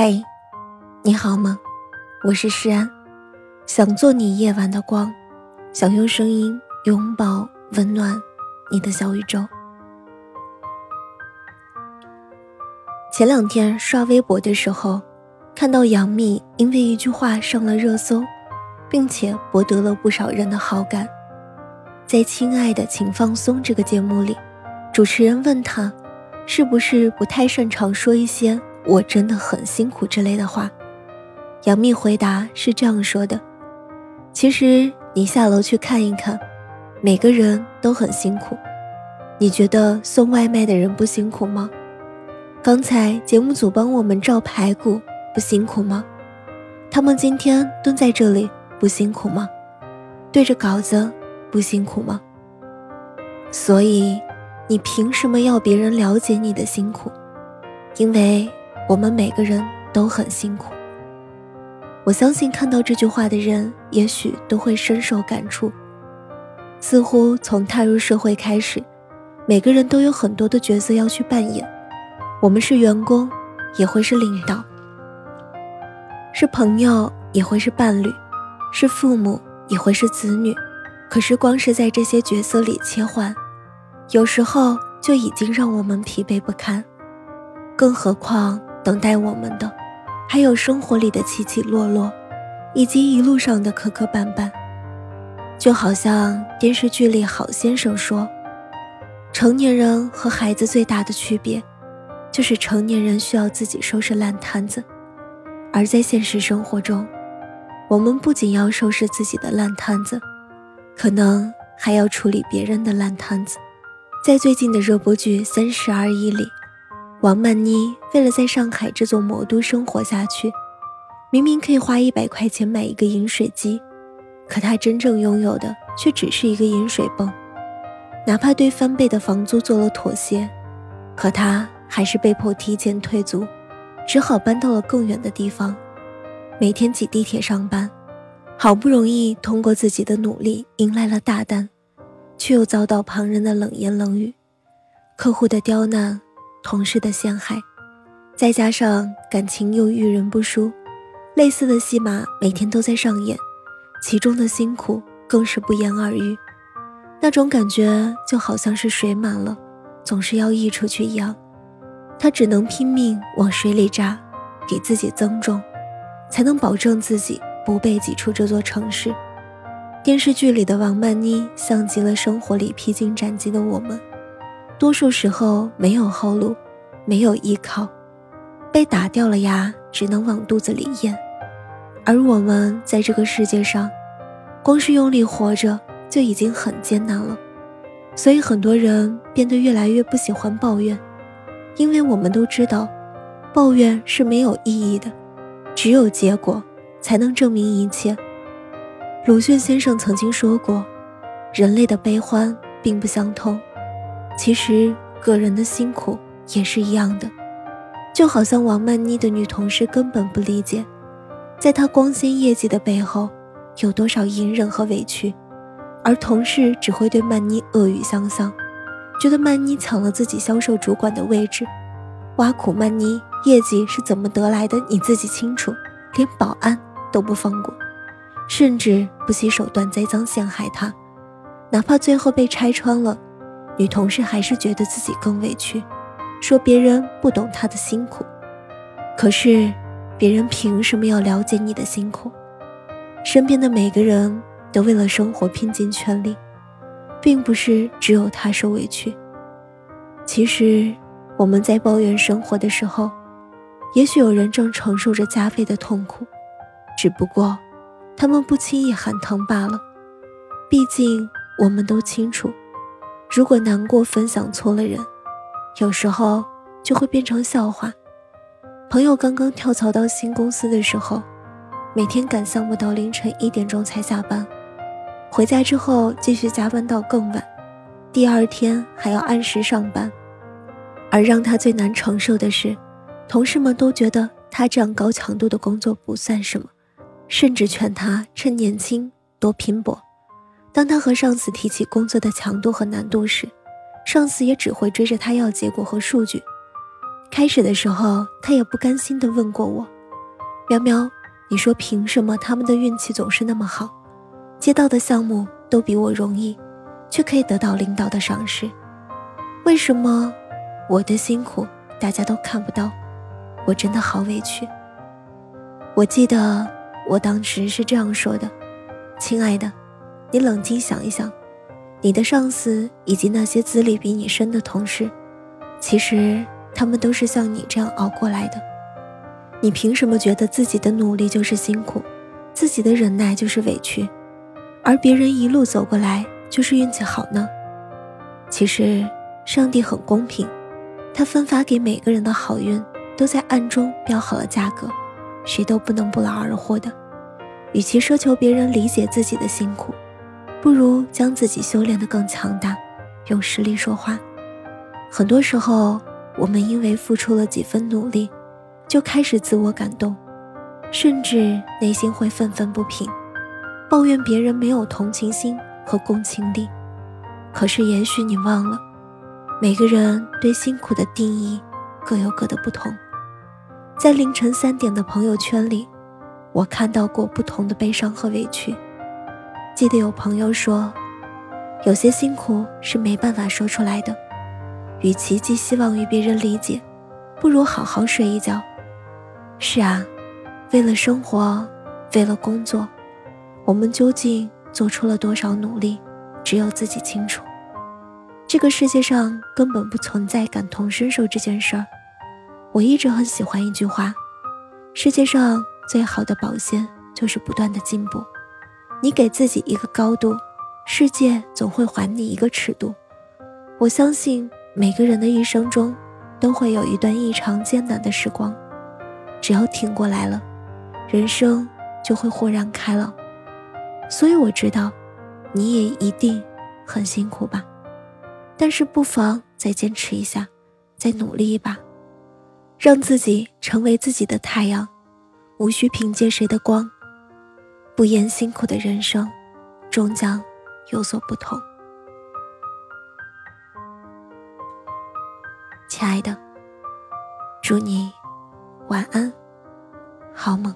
嗨，你好吗？我是诗安，想做你夜晚的光，想用声音拥抱温暖你的小宇宙。前两天刷微博的时候，看到杨幂因为一句话上了热搜，并且博得了不少人的好感。在《亲爱的，请放松》这个节目里，主持人问她，是不是不太擅长说一些？我真的很辛苦之类的话，杨幂回答是这样说的：“其实你下楼去看一看，每个人都很辛苦。你觉得送外卖的人不辛苦吗？刚才节目组帮我们照排骨不辛苦吗？他们今天蹲在这里不辛苦吗？对着稿子不辛苦吗？所以，你凭什么要别人了解你的辛苦？因为。”我们每个人都很辛苦。我相信看到这句话的人，也许都会深受感触。似乎从踏入社会开始，每个人都有很多的角色要去扮演。我们是员工，也会是领导；是朋友，也会是伴侣；是父母，也会是子女。可是，光是在这些角色里切换，有时候就已经让我们疲惫不堪，更何况……等待我们的，还有生活里的起起落落，以及一路上的磕磕绊绊。就好像电视剧里好先生说：“成年人和孩子最大的区别，就是成年人需要自己收拾烂摊子，而在现实生活中，我们不仅要收拾自己的烂摊子，可能还要处理别人的烂摊子。”在最近的热播剧《三十而已》里。王曼妮为了在上海这座魔都生活下去，明明可以花一百块钱买一个饮水机，可她真正拥有的却只是一个饮水泵。哪怕对翻倍的房租做了妥协，可她还是被迫提前退租，只好搬到了更远的地方，每天挤地铁上班。好不容易通过自己的努力迎来了大单，却又遭到旁人的冷言冷语，客户的刁难。同事的陷害，再加上感情又遇人不淑，类似的戏码每天都在上演，其中的辛苦更是不言而喻。那种感觉就好像是水满了，总是要溢出去一样，他只能拼命往水里扎，给自己增重，才能保证自己不被挤出这座城市。电视剧里的王曼妮，像极了生活里披荆斩棘的我们。多数时候没有后路，没有依靠，被打掉了牙，只能往肚子里咽。而我们在这个世界上，光是用力活着就已经很艰难了。所以很多人变得越来越不喜欢抱怨，因为我们都知道，抱怨是没有意义的，只有结果才能证明一切。鲁迅先生曾经说过，人类的悲欢并不相通。其实，个人的辛苦也是一样的，就好像王曼妮的女同事根本不理解，在她光鲜业绩的背后，有多少隐忍和委屈，而同事只会对曼妮恶语相向，觉得曼妮抢了自己销售主管的位置，挖苦曼妮业绩是怎么得来的，你自己清楚，连保安都不放过，甚至不惜手段栽赃陷害她，哪怕最后被拆穿了。女同事还是觉得自己更委屈，说别人不懂她的辛苦。可是，别人凭什么要了解你的辛苦？身边的每个人都为了生活拼尽全力，并不是只有他受委屈。其实，我们在抱怨生活的时候，也许有人正承受着加倍的痛苦，只不过，他们不轻易喊疼罢了。毕竟，我们都清楚。如果难过分享错了人，有时候就会变成笑话。朋友刚刚跳槽到新公司的时候，每天赶项目到凌晨一点钟才下班，回家之后继续加班到更晚，第二天还要按时上班。而让他最难承受的是，同事们都觉得他这样高强度的工作不算什么，甚至劝他趁年轻多拼搏。当他和上司提起工作的强度和难度时，上司也只会追着他要结果和数据，开始的时候，他也不甘心地问过我：“苗苗，你说凭什么他们的运气总是那么好，接到的项目都比我容易，却可以得到领导的赏识？为什么我的辛苦大家都看不到？我真的好委屈。”我记得我当时是这样说的：“亲爱的，你冷静想一想，你的上司以及那些资历比你深的同事，其实……”他们都是像你这样熬过来的，你凭什么觉得自己的努力就是辛苦，自己的忍耐就是委屈，而别人一路走过来就是运气好呢？其实上帝很公平，他分发给每个人的好运都在暗中标好了价格，谁都不能不劳而获的。与其奢求别人理解自己的辛苦，不如将自己修炼得更强大，用实力说话。很多时候。我们因为付出了几分努力，就开始自我感动，甚至内心会愤愤不平，抱怨别人没有同情心和共情力。可是，也许你忘了，每个人对辛苦的定义各有各的不同。在凌晨三点的朋友圈里，我看到过不同的悲伤和委屈。记得有朋友说，有些辛苦是没办法说出来的。与其寄希望于别人理解，不如好好睡一觉。是啊，为了生活，为了工作，我们究竟做出了多少努力，只有自己清楚。这个世界上根本不存在感同身受这件事儿。我一直很喜欢一句话：世界上最好的保鲜就是不断的进步。你给自己一个高度，世界总会还你一个尺度。我相信。每个人的一生中，都会有一段异常艰难的时光，只要挺过来了，人生就会豁然开朗。所以我知道，你也一定很辛苦吧，但是不妨再坚持一下，再努力一把，让自己成为自己的太阳，无需凭借谁的光，不言辛苦的人生，终将有所不同。亲爱的，祝你晚安，好梦。